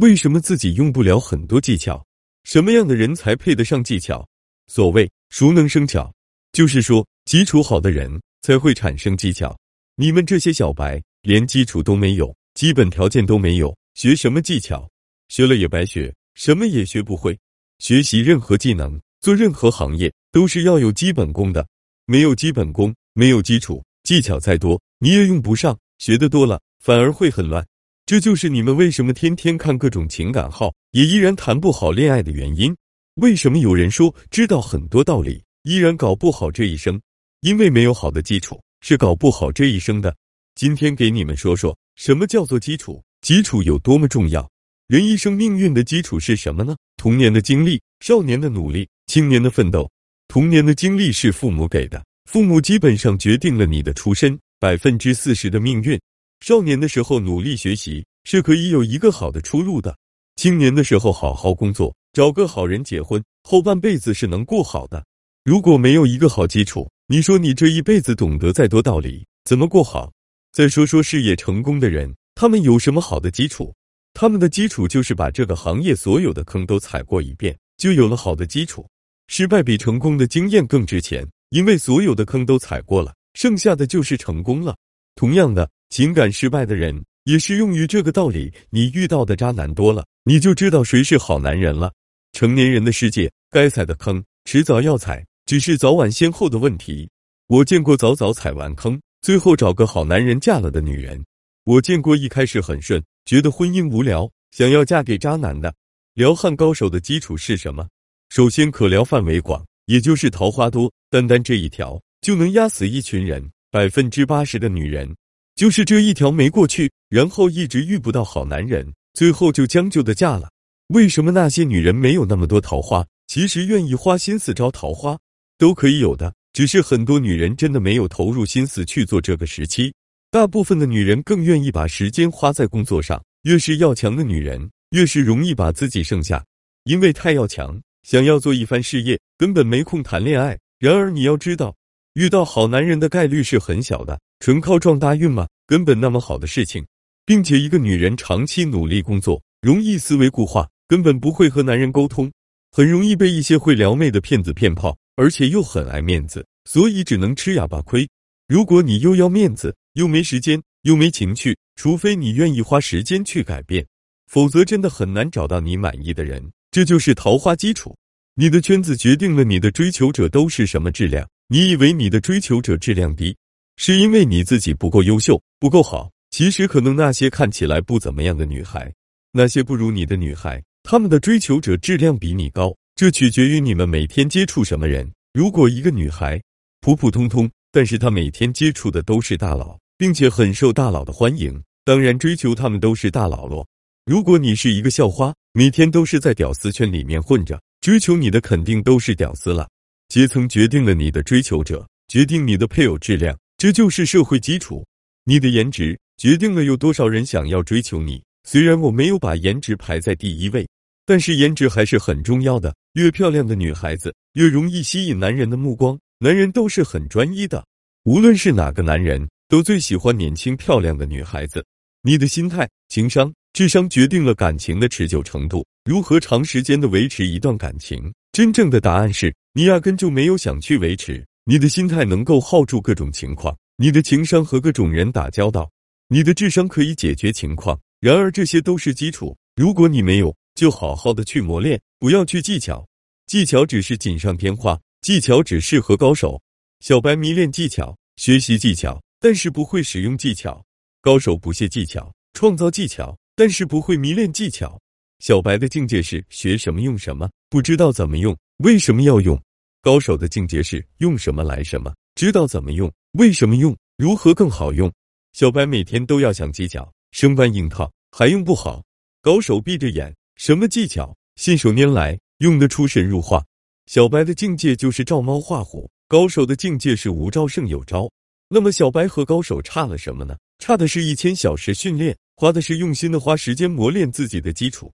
为什么自己用不了很多技巧？什么样的人才配得上技巧？所谓熟能生巧，就是说基础好的人才会产生技巧。你们这些小白连基础都没有，基本条件都没有，学什么技巧？学了也白学，什么也学不会。学习任何技能，做任何行业，都是要有基本功的。没有基本功，没有基础，技巧再多你也用不上。学的多了，反而会很乱。这就是你们为什么天天看各种情感号，也依然谈不好恋爱的原因。为什么有人说知道很多道理，依然搞不好这一生？因为没有好的基础，是搞不好这一生的。今天给你们说说什么叫做基础，基础有多么重要。人一生命运的基础是什么呢？童年的经历、少年的努力、青年的奋斗。童年的经历是父母给的，父母基本上决定了你的出身百分之四十的命运。少年的时候努力学习是可以有一个好的出路的，青年的时候好好工作，找个好人结婚，后半辈子是能过好的。如果没有一个好基础，你说你这一辈子懂得再多道理，怎么过好？再说说事业成功的人，他们有什么好的基础？他们的基础就是把这个行业所有的坑都踩过一遍，就有了好的基础。失败比成功的经验更值钱，因为所有的坑都踩过了，剩下的就是成功了。同样的。情感失败的人也适用于这个道理。你遇到的渣男多了，你就知道谁是好男人了。成年人的世界，该踩的坑迟早要踩，只是早晚先后的问题。我见过早早踩完坑，最后找个好男人嫁了的女人；我见过一开始很顺，觉得婚姻无聊，想要嫁给渣男的。撩汉高手的基础是什么？首先可撩范围广，也就是桃花多，单单这一条就能压死一群人，百分之八十的女人。就是这一条没过去，然后一直遇不到好男人，最后就将就的嫁了。为什么那些女人没有那么多桃花？其实愿意花心思招桃花都可以有的，只是很多女人真的没有投入心思去做这个时期。大部分的女人更愿意把时间花在工作上。越是要强的女人，越是容易把自己剩下，因为太要强，想要做一番事业，根本没空谈恋爱。然而你要知道，遇到好男人的概率是很小的。纯靠撞大运吗？根本那么好的事情，并且一个女人长期努力工作，容易思维固化，根本不会和男人沟通，很容易被一些会撩妹的骗子骗炮，而且又很爱面子，所以只能吃哑巴亏。如果你又要面子，又没时间，又没情趣，除非你愿意花时间去改变，否则真的很难找到你满意的人。这就是桃花基础。你的圈子决定了你的追求者都是什么质量。你以为你的追求者质量低？是因为你自己不够优秀，不够好。其实可能那些看起来不怎么样的女孩，那些不如你的女孩，她们的追求者质量比你高。这取决于你们每天接触什么人。如果一个女孩普普通通，但是她每天接触的都是大佬，并且很受大佬的欢迎，当然追求他们都是大佬咯。如果你是一个校花，每天都是在屌丝圈里面混着，追求你的肯定都是屌丝了。阶层决定了你的追求者，决定你的配偶质量。这就是社会基础，你的颜值决定了有多少人想要追求你。虽然我没有把颜值排在第一位，但是颜值还是很重要的。越漂亮的女孩子越容易吸引男人的目光，男人都是很专一的，无论是哪个男人，都最喜欢年轻漂亮的女孩子。你的心态、情商、智商决定了感情的持久程度。如何长时间的维持一段感情？真正的答案是你压根就没有想去维持。你的心态能够耗住各种情况，你的情商和各种人打交道，你的智商可以解决情况。然而这些都是基础，如果你没有，就好好的去磨练，不要去技巧。技巧只是锦上添花，技巧只适合高手。小白迷恋技巧，学习技巧，但是不会使用技巧；高手不屑技巧，创造技巧，但是不会迷恋技巧。小白的境界是学什么用什么，不知道怎么用，为什么要用？高手的境界是用什么来什么，知道怎么用，为什么用，如何更好用。小白每天都要想技巧，生搬硬套还用不好。高手闭着眼，什么技巧信手拈来，用得出神入化。小白的境界就是照猫画虎，高手的境界是无招胜有招。那么小白和高手差了什么呢？差的是一千小时训练，花的是用心的花时间磨练自己的基础。